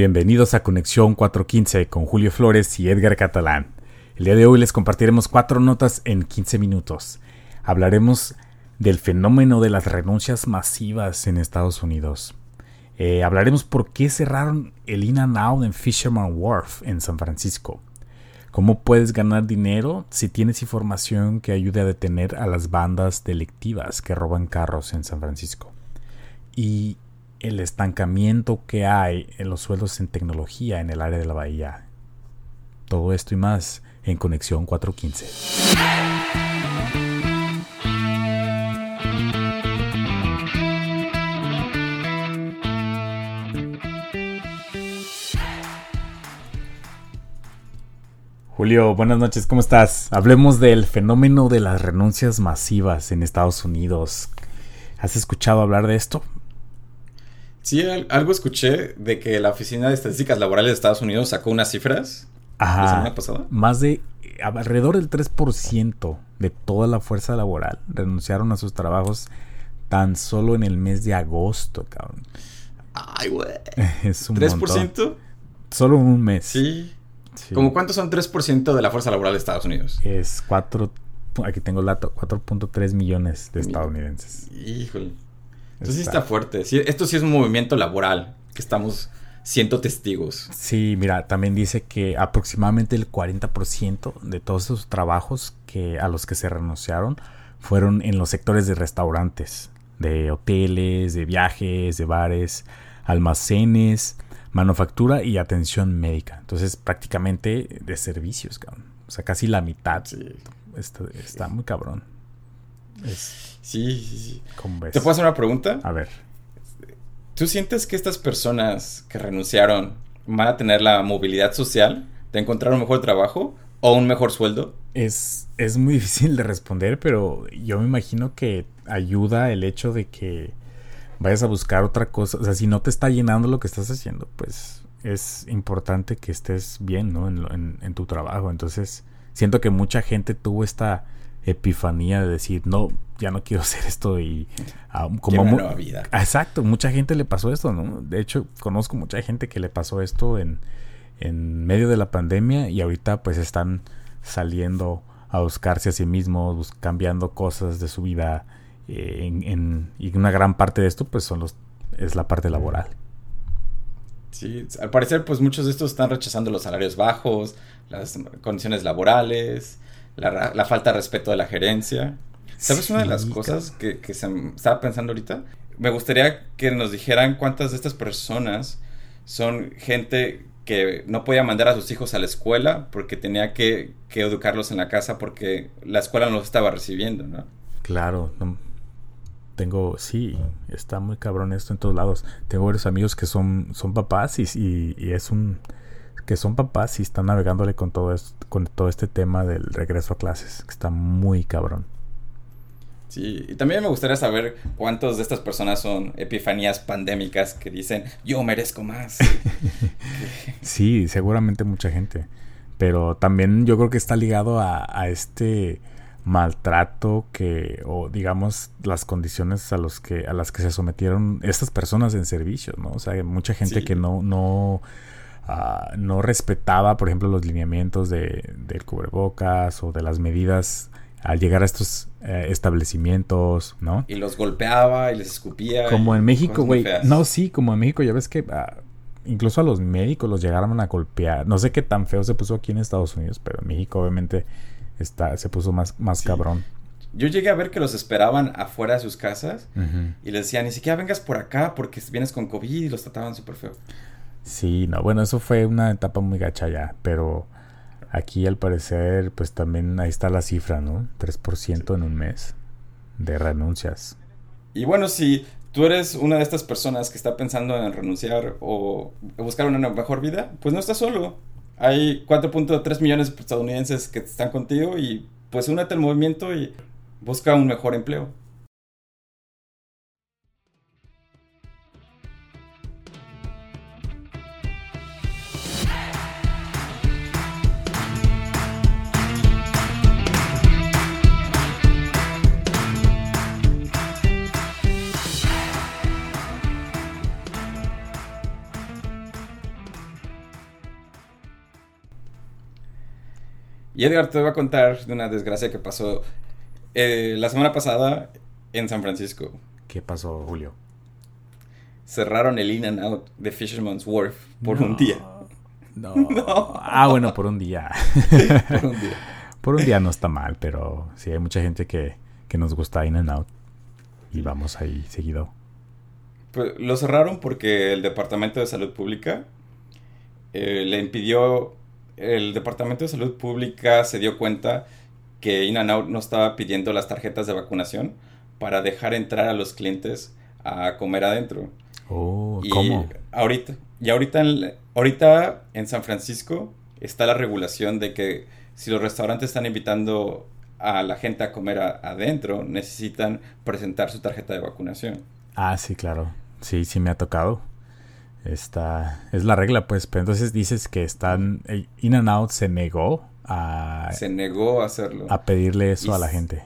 Bienvenidos a Conexión 415 con Julio Flores y Edgar Catalán. El día de hoy les compartiremos cuatro notas en 15 minutos. Hablaremos del fenómeno de las renuncias masivas en Estados Unidos. Eh, hablaremos por qué cerraron el In and Out en Fisherman Wharf en San Francisco. Cómo puedes ganar dinero si tienes información que ayude a detener a las bandas delictivas que roban carros en San Francisco. Y el estancamiento que hay en los sueldos en tecnología en el área de la bahía. Todo esto y más en Conexión 415. Julio, buenas noches, ¿cómo estás? Hablemos del fenómeno de las renuncias masivas en Estados Unidos. ¿Has escuchado hablar de esto? Sí, algo escuché de que la Oficina de Estadísticas Laborales de Estados Unidos sacó unas cifras Ajá, la semana pasada. Más de alrededor del 3% de toda la fuerza laboral renunciaron a sus trabajos tan solo en el mes de agosto, cabrón. Ay, güey. Es un 3%. Solo en un mes. Sí. sí. ¿Cómo cuántos son 3% de la fuerza laboral de Estados Unidos? Es 4 aquí tengo el dato, 4.3 millones de estadounidenses. Híjole. Eso sí está fuerte. esto sí es un movimiento laboral que estamos siendo testigos. Sí, mira, también dice que aproximadamente el 40% de todos esos trabajos que, a los que se renunciaron fueron en los sectores de restaurantes, de hoteles, de viajes, de bares, almacenes, manufactura y atención médica. Entonces, prácticamente de servicios, cabrón. O sea, casi la mitad. Está, está muy cabrón. Es, sí, sí, sí. ¿Te puedo hacer una pregunta? A ver. ¿Tú sientes que estas personas que renunciaron van a tener la movilidad social de encontrar un mejor trabajo o un mejor sueldo? Es, es muy difícil de responder, pero yo me imagino que ayuda el hecho de que vayas a buscar otra cosa. O sea, si no te está llenando lo que estás haciendo, pues es importante que estés bien, ¿no? En, en tu trabajo. Entonces, siento que mucha gente tuvo esta epifanía de decir, no, ya no quiero hacer esto y ah, como una nueva vida. Exacto, mucha gente le pasó esto, ¿no? De hecho, conozco mucha gente que le pasó esto en, en medio de la pandemia y ahorita pues están saliendo a buscarse a sí mismos, cambiando cosas de su vida eh, en, y una gran parte de esto pues son los es la parte laboral. Sí, al parecer pues muchos de estos están rechazando los salarios bajos, las condiciones laborales, la, falta de respeto de la gerencia. ¿Sabes una de las cosas que, que se estaba pensando ahorita? Me gustaría que nos dijeran cuántas de estas personas son gente que no podía mandar a sus hijos a la escuela porque tenía que, educarlos en la casa porque la escuela no los estaba recibiendo, ¿no? Claro, tengo, sí, está muy cabrón esto en todos lados. Tengo varios amigos que son, son papás y, y es un que son papás y están navegándole con todo, esto, con todo este tema del regreso a clases, que está muy cabrón. Sí, y también me gustaría saber cuántos de estas personas son epifanías pandémicas que dicen, yo merezco más. sí, seguramente mucha gente. Pero también yo creo que está ligado a, este maltrato que, o digamos, las condiciones a, los que, a las que se sometieron estas personas en servicio, ¿no? O sea, mucha gente que no, no Ah, no respetaba, por ejemplo, los lineamientos de, del cubrebocas o de las medidas al llegar a estos eh, establecimientos, ¿no? Y los golpeaba y les escupía. Como en México, güey. No, sí, como en México, ya ves que ah, incluso a los médicos los llegaron a golpear. No sé qué tan feo se puso aquí en Estados Unidos, pero en México obviamente está, se puso más, más cabrón. Yo llegué a ver que los esperaban afuera de sus casas y les decían, ni siquiera vengas por acá porque vienes con COVID y los trataban súper feo. Sí, no, bueno, eso fue una etapa muy gacha ya, pero aquí al parecer pues también ahí está la cifra, ¿no? 3% en un mes de renuncias. Y bueno, si tú eres una de estas personas que está pensando en renunciar o buscar una mejor vida, pues no estás solo. Hay 4.3 millones de estadounidenses que están contigo y pues únete al movimiento y busca un mejor empleo. Y Edgar te va a contar de una desgracia que pasó eh, la semana pasada en San Francisco. ¿Qué pasó, Julio? Cerraron el In and Out de Fisherman's Wharf por un día. No. Ah, bueno, por un día. por un día. por un día no está mal, pero sí hay mucha gente que, que nos gusta In and Out. Y vamos ahí seguido. Pues lo cerraron porque el Departamento de Salud Pública eh, le impidió. El Departamento de Salud Pública se dio cuenta que In Out no estaba pidiendo las tarjetas de vacunación para dejar entrar a los clientes a comer adentro. Oh, ¿cómo? Ahorita, y ahorita en, ahorita en San Francisco está la regulación de que si los restaurantes están invitando a la gente a comer adentro, necesitan presentar su tarjeta de vacunación. Ah, sí, claro. Sí, sí me ha tocado. Esta es la regla, pues. Pero entonces dices que están. In and Out se negó a. Se negó a hacerlo. A pedirle eso a la gente.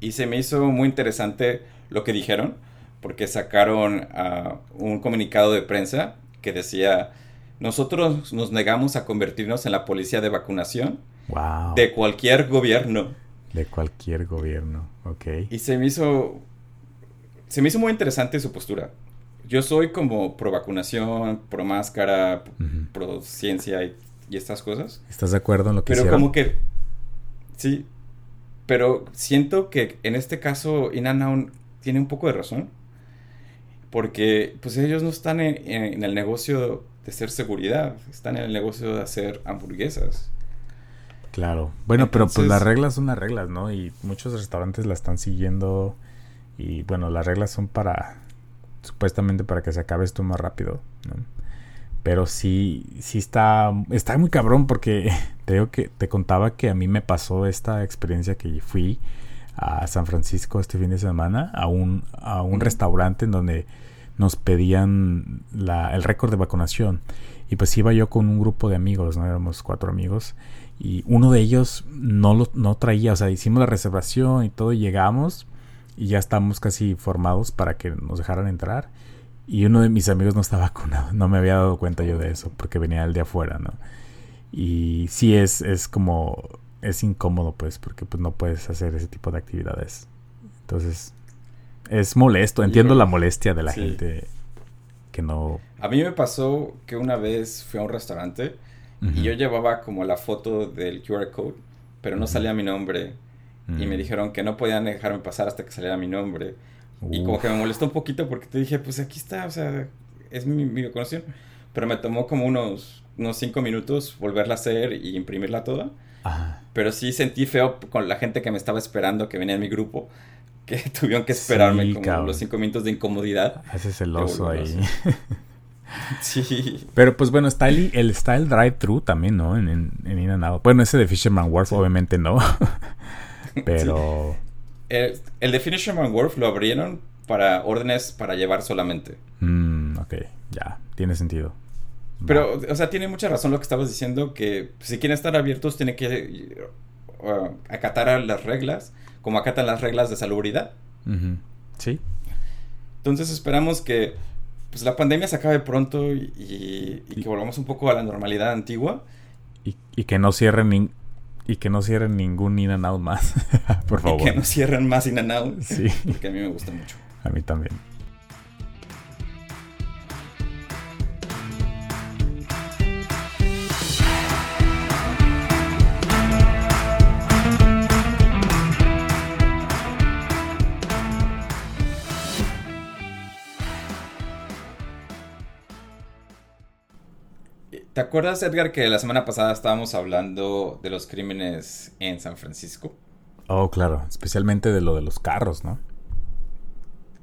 Y se me hizo muy interesante lo que dijeron, porque sacaron uh, un comunicado de prensa que decía: Nosotros nos negamos a convertirnos en la policía de vacunación de cualquier gobierno. De cualquier gobierno, ok. Y se me hizo. Se me hizo muy interesante su postura yo soy como pro vacunación, pro máscara, pro ciencia y, estas cosas. ¿Estás de acuerdo en lo que Pero como que, sí, pero siento que en este caso Inanaun tiene un poco de razón. Porque pues ellos no están en, el negocio de hacer seguridad, están en el negocio de hacer hamburguesas. Claro. Bueno, pero pues las reglas son las reglas, ¿no? Y muchos restaurantes la están siguiendo. Y bueno, las reglas son para supuestamente para que se acabe esto más rápido. Pero sí, sí está, está muy cabrón porque te digo que te contaba que a mí me pasó esta experiencia que fui a San Francisco este fin de semana a un, a un restaurante en donde nos pedían la, el récord de vacunación. Y pues iba yo con un grupo de amigos, ¿no? Éramos cuatro amigos. Y uno de ellos no lo no traía, o sea, hicimos la reservación y todo, y llegamos y ya estamos casi formados para que nos dejaran entrar. Y uno de mis amigos no estaba vacunado, no me había dado cuenta yo de eso, porque venía el de afuera, ¿no? Y sí es, es como, es incómodo, pues, porque pues no puedes hacer ese tipo de actividades. Entonces, es molesto, entiendo la molestia de la gente que no... A mí me pasó que una vez fui a un restaurante y yo llevaba como la foto del QR code, pero no salía mi nombre y me mm. dijeron que no podían dejarme pasar hasta que saliera mi nombre. Y como que me molestó un poquito porque te dije, pues aquí está, o sea, es mi, mi vacunación. Pero me tomó como unos, unos cinco minutos volverla a hacer y imprimirla toda. Pero sí sentí feo con la gente que me estaba esperando, que venía en mi grupo, que tuvieron que esperarme como los cinco minutos de incomodidad. Hace celoso ahí. sí. Pero pues bueno, está el, el, drive-thru también, ¿no? En, en, en In and Bueno, ese de Fisherman Wharf obviamente no. Pero. El, el, de Fisherman Wharf lo abrieron para órdenes para llevar solamente. Mm, ok, ya, tiene sentido. Pero, o sea, tiene mucha razón lo que estabas diciendo, que si quieren estar abiertos tienen que uh, acatar las reglas, como acatan las reglas de salubridad. Sí. Entonces esperamos que pues, la pandemia se acabe pronto y, que volvamos un poco a la normalidad antigua. Y, y que no cierren y que no cierren ningún In and Out más, por favor. Y que no cierren más In and Out. Sí. Porque a mí me gusta mucho. A mí también. ¿Te acuerdas, Edgar, que la semana pasada estábamos hablando de los crímenes en San Francisco? Oh, claro, especialmente de lo de los carros, ¿no?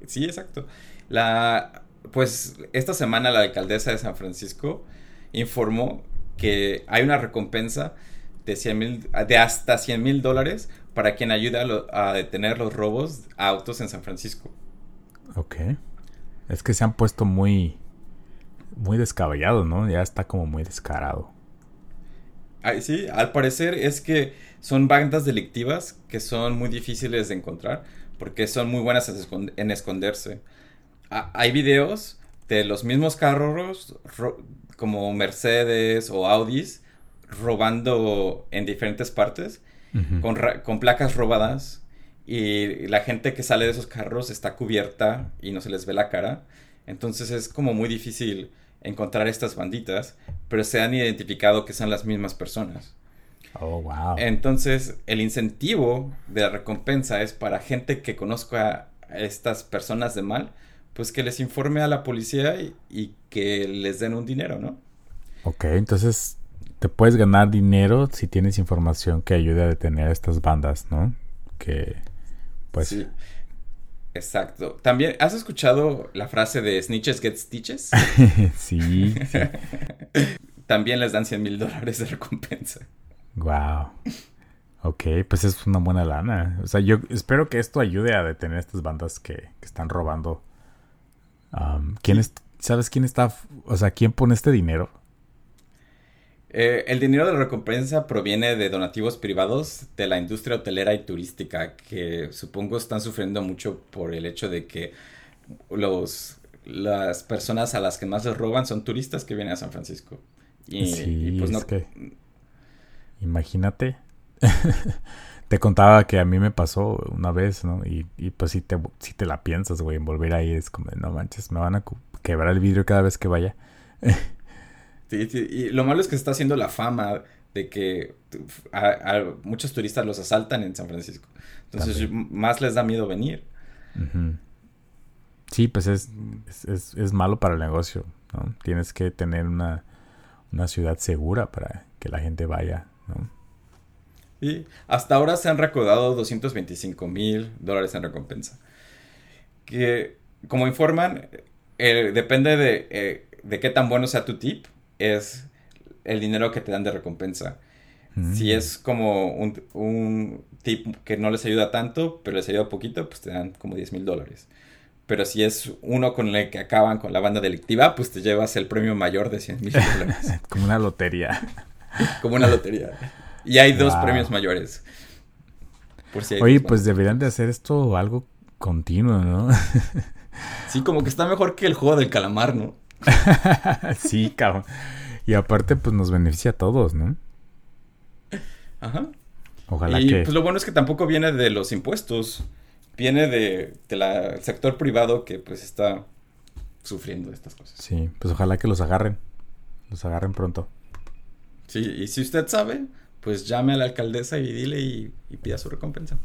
Sí, exacto. La, pues esta semana la alcaldesa de San Francisco informó que hay una recompensa de, 100, de hasta 100 mil dólares para quien ayude a, a, detener los robos a autos en San Francisco. Ok. Es que se han puesto muy muy descabellado, ¿no? Ya está como muy descarado. Ay, sí, al parecer es que son bandas delictivas que son muy difíciles de encontrar porque son muy buenas en esconderse. hay videos de los mismos carros como Mercedes o Audis robando en diferentes partes con, con placas robadas y la gente que sale de esos carros está cubierta y no se les ve la cara. Entonces es como muy difícil encontrar estas banditas, pero se han identificado que son las mismas personas. Oh, wow. Entonces, el incentivo de la recompensa es para gente que conozca a estas personas de mal, pues que les informe a la policía y, que les den un dinero, ¿no? Ok, entonces te puedes ganar dinero si tienes información que ayude a detener a estas bandas, ¿no? Que, pues... Sí. Exacto. También, ¿has escuchado la frase de snitches get stitches? sí, sí. También les dan 100 mil dólares de recompensa. Wow. Ok, pues es una buena lana. O sea, yo espero que esto ayude a detener a estas bandas que, están robando. ¿quién es, ¿Sabes quién está? O sea, ¿quién pone este dinero? Eh, el dinero de la recompensa proviene de donativos privados de la industria hotelera y turística, que supongo están sufriendo mucho por el hecho de que los, las personas a las que más les roban son turistas que vienen a San Francisco. Y, sí, pues no. que imagínate. te contaba que a mí me pasó una vez, ¿no? Y, pues si te, si te la piensas, güey, en volver ahí es como, no manches, me van a quebrar el vidrio cada vez que vaya. Y lo malo es que se está haciendo la fama de que a, muchos turistas los asaltan en San Francisco. Entonces más les da miedo venir. Sí, pues es, es, malo para el negocio. ¿no? Tienes que tener una, una ciudad segura para que la gente vaya. ¿no? Y hasta ahora se han recaudado 225 mil dólares en recompensa. Que, como informan, eh, depende de, eh, de qué tan bueno sea tu tip es el dinero que te dan de recompensa. Si mm. es como un, un, tip que no les ayuda tanto, pero les ayuda poquito, pues te dan como 10 mil dólares. Pero si es uno con el que acaban con la banda delictiva, pues te llevas el premio mayor de 100 mil dólares. como una lotería. como una lotería. Y hay dos premios mayores. Oye, pues deberían de hacer esto algo continuo, ¿no? sí, como que está mejor que el juego del calamar, ¿no? sí, cabrón. Y aparte, pues nos beneficia a todos, ¿no? Ajá. Ojalá y, pues lo bueno es que tampoco viene de los impuestos. Viene de, del sector privado que pues está sufriendo estas cosas. Sí, pues ojalá que los agarren. Los agarren pronto. Sí, y si usted sabe, pues llame a la alcaldesa y dile y pida su recompensa.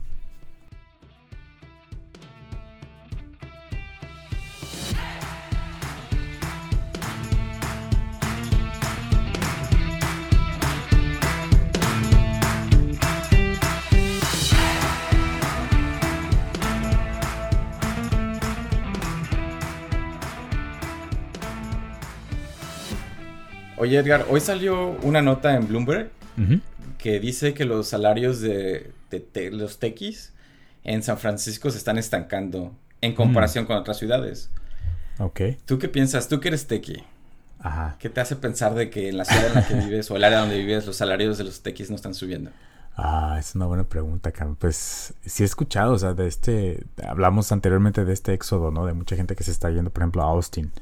Oye, Edgar, hoy salió una nota en Bloomberg que dice que los salarios de, los tequis en San Francisco se están estancando en comparación con otras ciudades. Ok. ¿Tú qué piensas? Tú que eres tequi. Ajá. ¿Qué te hace pensar de que en la ciudad en la que vives o el área donde vives los salarios de los tequis no están subiendo? Ah, es una buena pregunta, Cam. Pues sí he escuchado, o sea, de este, hablamos anteriormente de este éxodo, ¿no? De mucha gente que se está yendo, por ejemplo, a Austin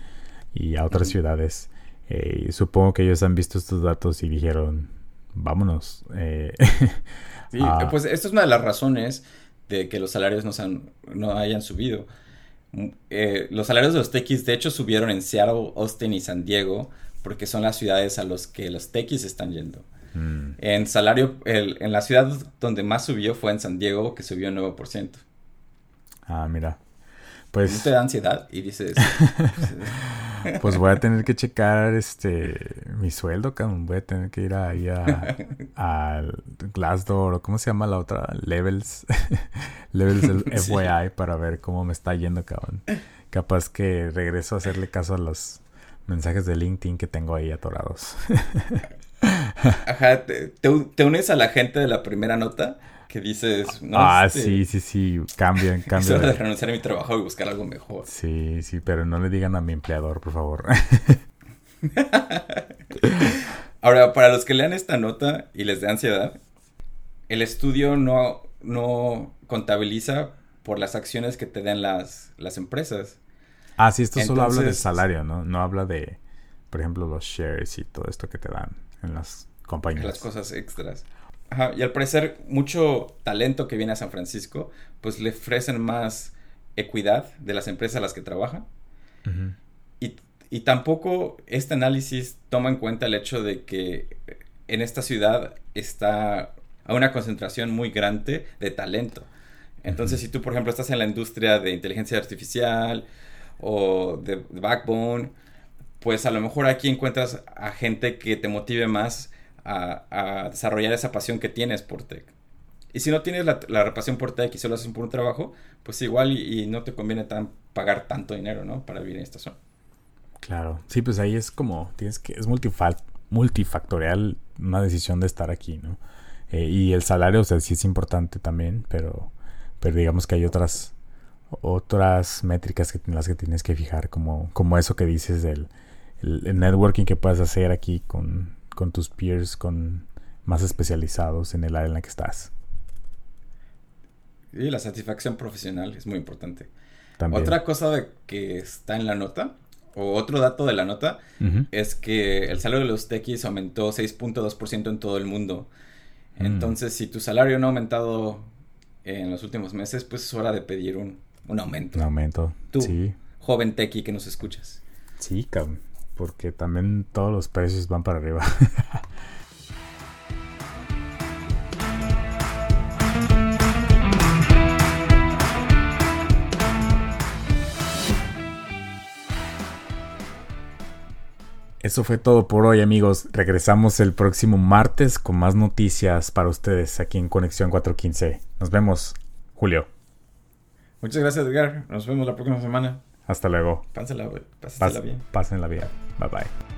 y a otras ciudades. Eh, supongo que ellos han visto estos datos y dijeron, vámonos. Eh, sí, ah. pues esta es una de las razones de que los salarios no, han, no hayan subido. Mm, eh, los salarios de los techis de hecho subieron en Seattle, Austin y San Diego porque son las ciudades a las que los techis están yendo. Mm. En salario, en la ciudad donde más subió fue en San Diego, que subió 9%. Ah, mira. Pues... te da ansiedad y dices... pues voy a tener que checar este mi sueldo, cabrón. Voy a tener que ir ahí a, a Glassdoor o cómo se llama la otra, Levels, Levels FYI para ver cómo me está yendo, cabrón. Capaz que regreso a hacerle caso a los mensajes de LinkedIn que tengo ahí atorados. Ajá, te unes a la gente de la primera nota que dices, no, ah, este, sí, sí, sí, cambian, cambian. de renunciar a mi trabajo y buscar algo mejor. Sí, sí, pero no le digan a mi empleador, por favor. Ahora, para los que lean esta nota y les dé ansiedad, el estudio no, no contabiliza por las acciones que te den las, las empresas. Ah, sí, esto solo habla de salario, ¿no? No habla de, por ejemplo, los shares y todo esto que te dan en las compañías. Las cosas extras. Ajá, y al parecer mucho talento que viene a San Francisco, pues le ofrecen más equidad de las empresas a las que trabajan. y, y, tampoco este análisis toma en cuenta el hecho de que en esta ciudad está a una concentración muy grande de talento. Entonces, si tú, por ejemplo, estás en la industria de inteligencia artificial o de backbone, pues a lo mejor aquí encuentras a gente que te motive más a, desarrollar esa pasión que tienes por tech. Y si no tienes la, la pasión por tech y solo haces por un trabajo, pues igual y, no te conviene tan, pagar tanto dinero, ¿no? Para vivir en esta zona. Claro, sí, pues ahí es como, tienes que, es multifactorial una decisión de estar aquí, ¿no? Eh, y el salario, o sea, sí es importante también, pero, pero digamos que hay otras, otras métricas que, en las que tienes que fijar, como, como eso que dices del el networking que puedes hacer aquí con, con tus peers con más especializados en el área en la que estás. Y la satisfacción profesional es muy importante. Otra cosa de que está en la nota, o otro dato de la nota, es que el salario de los techis aumentó 6.2% en todo el mundo. Mm. Entonces, si tu salario no ha aumentado en los últimos meses, pues es hora de pedir un, aumento. Un aumento. Tú, joven techie que nos escuchas. Sí, cabrón porque también todos los precios van para arriba. Eso fue todo por hoy amigos. Regresamos el próximo martes con más noticias para ustedes aquí en Conexión 415. Nos vemos, Julio. Muchas gracias Edgar. Nos vemos la próxima semana. Hasta luego. Pásenla, bien. Pásenla bien. Bye bye.